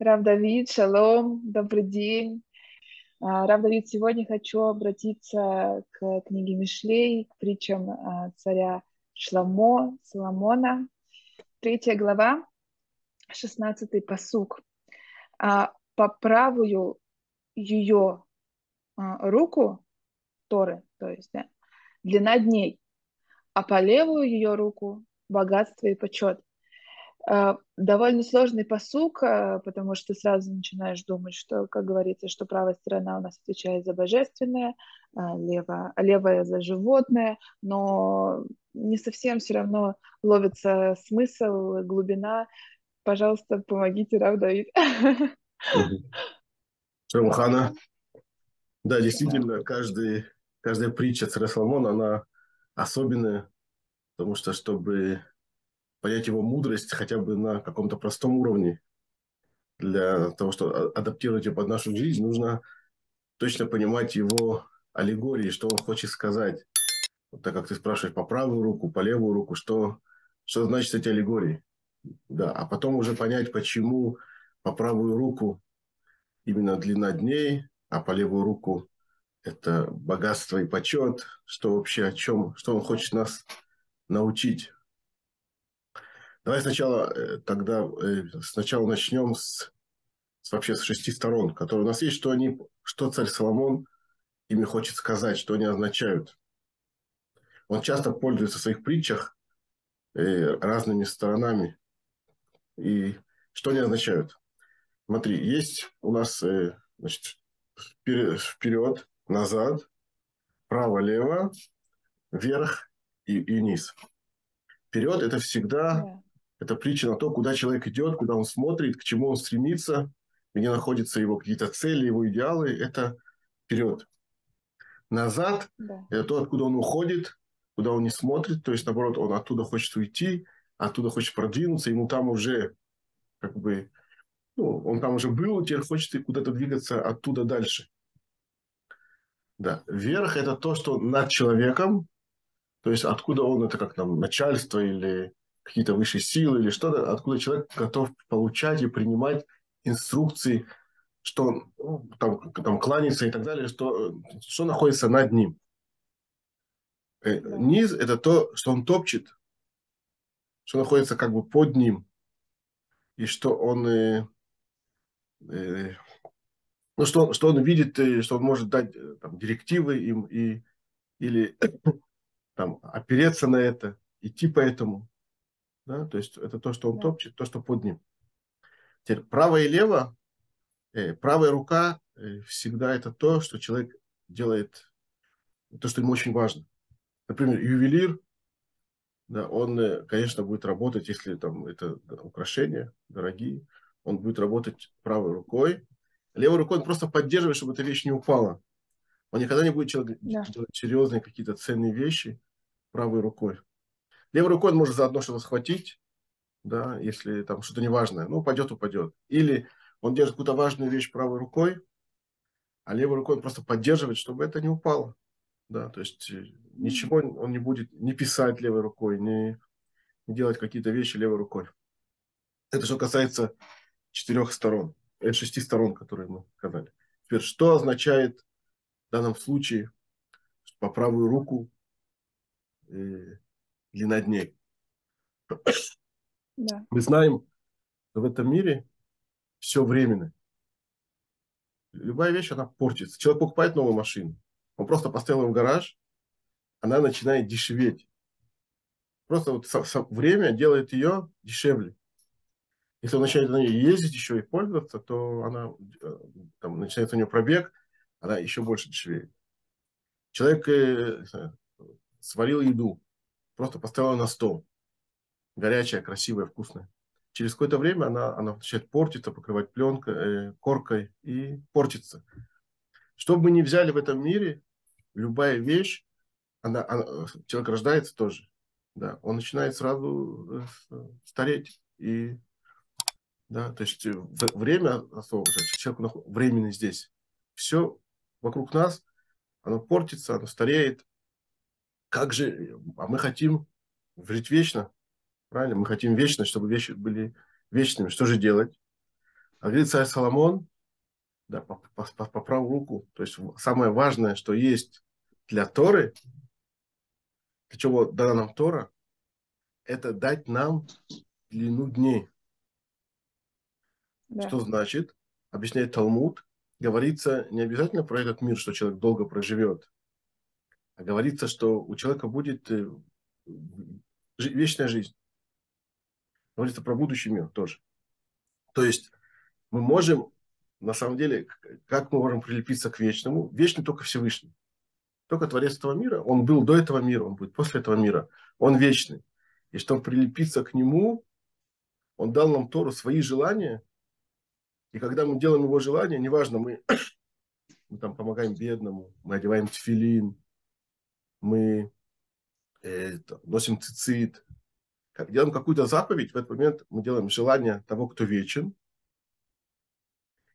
Рав Давид, шалом, добрый день. А, Рав Давид, сегодня хочу обратиться к книге Мишлей, к притчам а, царя Шламо, Соломона. Третья глава, шестнадцатый посук. А, по правую ее руку Торы, то есть да, длина дней, а по левую ее руку богатство и почет. А, довольно сложный посук, а, потому что сразу начинаешь думать, что, как говорится, что правая сторона у нас отвечает за божественное, а левая, левая за животное, но не совсем все равно ловится смысл, глубина. Пожалуйста, помогите, Рав Давид. Шамхана. Да, действительно, каждый, каждая притча царя Соломона, она особенная, потому что, чтобы понять его мудрость хотя бы на каком-то простом уровне. Для того, чтобы адаптировать ее под нашу жизнь, нужно точно понимать его аллегории, что он хочет сказать. Вот так как ты спрашиваешь по правую руку, по левую руку, что, что значит эти аллегории. Да, а потом уже понять, почему по правую руку именно длина дней, а по левую руку это богатство и почет, что вообще о чем, что он хочет нас научить. Давай сначала э, тогда э, сначала начнем с, с вообще с шести сторон, которые у нас есть, что они, что царь Соломон ими хочет сказать, что они означают. Он часто пользуется в своих притчах э, разными сторонами. И что они означают? Смотри, есть у нас значит, вперед, назад, право-лево, вверх и, и вниз. Вперед это всегда это притча на то, куда человек идет, куда он смотрит, к чему он стремится, где находятся его какие-то цели, его идеалы. Это вперед. Назад да. – это то, откуда он уходит, куда он не смотрит. То есть, наоборот, он оттуда хочет уйти, оттуда хочет продвинуться, ему там уже как бы, ну, он там уже был, теперь хочет куда-то двигаться оттуда дальше. Да. Вверх – это то, что над человеком, то есть откуда он, это как там начальство или какие-то высшие силы или что-то, откуда человек готов получать и принимать инструкции, что он ну, там, там кланяется и так далее, что, что находится над ним. Э, низ – это то, что он топчет, что находится как бы под ним, и что он, э, э, ну, что, что он видит, э, что он может дать э, там, директивы им и, или там, опереться на это, идти по этому. Да? То есть это то, что он да. топчет, то, что под ним. Теперь право и лево, э, правая рука э, всегда это то, что человек делает, то, что ему очень важно. Например, ювелир, да, он, э, конечно, будет работать, если там это украшения дорогие, он будет работать правой рукой. Левой рукой он просто поддерживает, чтобы эта вещь не упала. Он никогда не будет делать да. серьезные какие-то ценные вещи правой рукой. Левой рукой он может заодно что-то схватить, да, если там что-то неважное, ну, упадет, упадет. Или он держит какую-то важную вещь правой рукой, а левой рукой он просто поддерживает, чтобы это не упало. Да, то есть э, ничего он не будет не писать левой рукой, не, не делать какие-то вещи левой рукой. Это что касается четырех сторон, э, шести сторон, которые мы сказали. Теперь, что означает в данном случае по правую руку э, или над ней. Да. Мы знаем, что в этом мире все временно. Любая вещь, она портится. Человек покупает новую машину, он просто поставил ее в гараж, она начинает дешеветь. Просто вот со, со, время делает ее дешевле. Если он начинает на ней ездить еще и пользоваться, то она э, там, начинается у нее пробег, она еще больше дешевеет. Человек э, сварил еду, просто поставила на стол. Горячая, красивая, вкусная. Через какое-то время она, она начинает портиться, покрывать пленкой, э, коркой и портится. Что бы мы ни взяли в этом мире, любая вещь, она, она, человек рождается тоже. Да, он начинает сразу э, стареть. И, да, то есть э, время человек временно здесь. Все вокруг нас, оно портится, оно стареет, как же, а мы хотим жить вечно, правильно? Мы хотим вечно, чтобы вещи были вечными. Что же делать? А говорит царь Соломон, да, по, по, по, по правую руку, то есть самое важное, что есть для Торы, для чего дана нам Тора, это дать нам длину дней. Да. Что значит? Объясняет Талмуд. Говорится не обязательно про этот мир, что человек долго проживет, говорится, что у человека будет э, вечная жизнь. Говорится про будущий мир тоже. То есть мы можем, на самом деле, как мы можем прилепиться к вечному? Вечный только Всевышний. Только Творец этого мира. Он был до этого мира, он будет после этого мира. Он вечный. И чтобы прилепиться к нему, он дал нам Тору свои желания. И когда мы делаем его желания, неважно, мы, мы там помогаем бедному, мы одеваем тфилин, мы э, носим цицит, как делаем какую-то заповедь, в этот момент мы делаем желание того, кто вечен,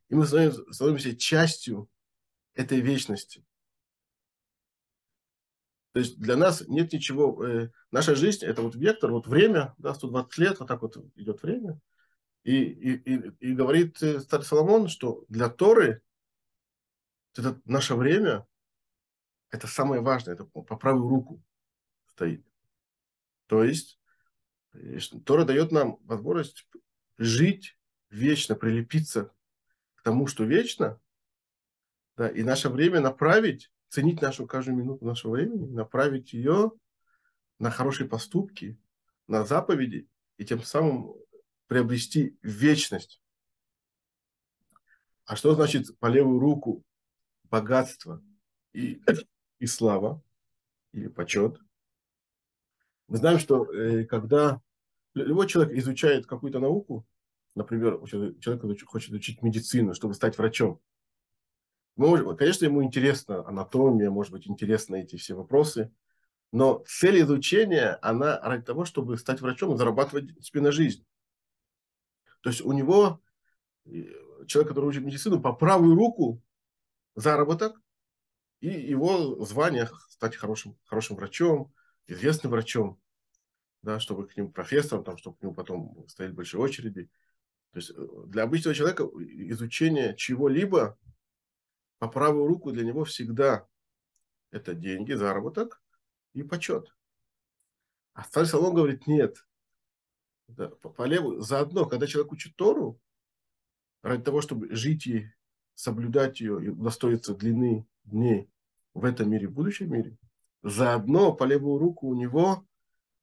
и мы становимся, становимся частью этой вечности. То есть для нас нет ничего, э, наша жизнь это вот вектор, вот время, да, 120 лет, вот так вот идет время. И, и, и, и говорит э, царь Соломон, что для Торы это наше время, это самое важное, это по правую руку стоит. То есть Тора дает нам возможность жить вечно, прилепиться к тому, что вечно, да, и наше время направить ценить нашу каждую минуту нашего времени, направить ее на хорошие поступки, на заповеди и тем самым приобрести вечность. А что значит по левую руку богатство и, и слава или почет? Мы знаем, что э, когда любой человек изучает какую-то науку, например, человек хочет учить медицину, чтобы стать врачом, может, конечно, ему интересна анатомия, может быть, интересны эти все вопросы, но цель изучения, она ради того, чтобы стать врачом и зарабатывать себе на жизнь. То есть у него, э, человек, который учит медицину, по правую руку заработок и его звание стать хорошим, хорошим врачом, известным врачом, да, чтобы к нему профессором, там, чтобы к нему потом стояли большие очереди. То есть э, для обычного человека изучение чего-либо по правую руку для него всегда это деньги, заработок и почет. А царь Соломон говорит, нет. Да, по, по левую. Заодно, когда человек учит Тору, ради того, чтобы жить ей, соблюдать ее и удостоиться длины дней в этом мире, в будущем мире, заодно по левую руку у него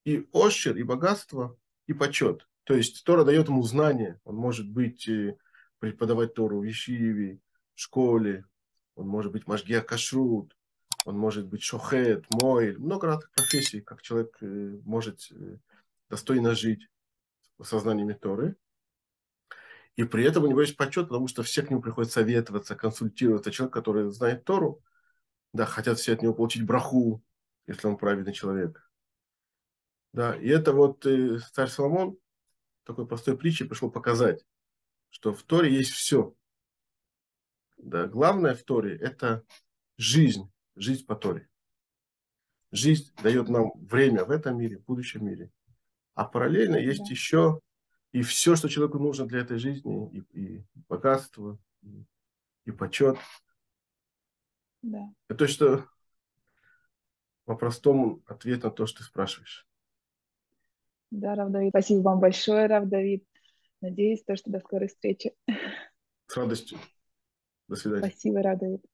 и ощер, и богатство, и почет. То есть Тора дает ему знания. Он может быть э, преподавать Тору в Ешиве, в школе, он может быть Машгия Кашрут, он может быть Шохет, Мойль, много разных профессий, как человек э, может э, достойно жить в сознаниями Торы. И при этом у него есть почет, потому что все к нему приходят советоваться, консультироваться. Человек, который знает Тору, да, хотят все от него получить браху, если он праведный человек. Да, и это вот э, царь Соломон такой простой притчей пришел показать, что в Торе есть все. Да, главное в Торе – это жизнь, жизнь по Торе. Жизнь дает нам время в этом мире, в будущем мире. А параллельно есть еще и все, что человеку нужно для этой жизни, и, и богатство, и, и почет. Да. Это что по-простому ответ на то, что ты спрашиваешь. Да, Рав Давид. Спасибо вам большое, Рав Давид. Надеюсь, то, что до скорой встречи. С радостью. До свидания. Спасибо, Радовит.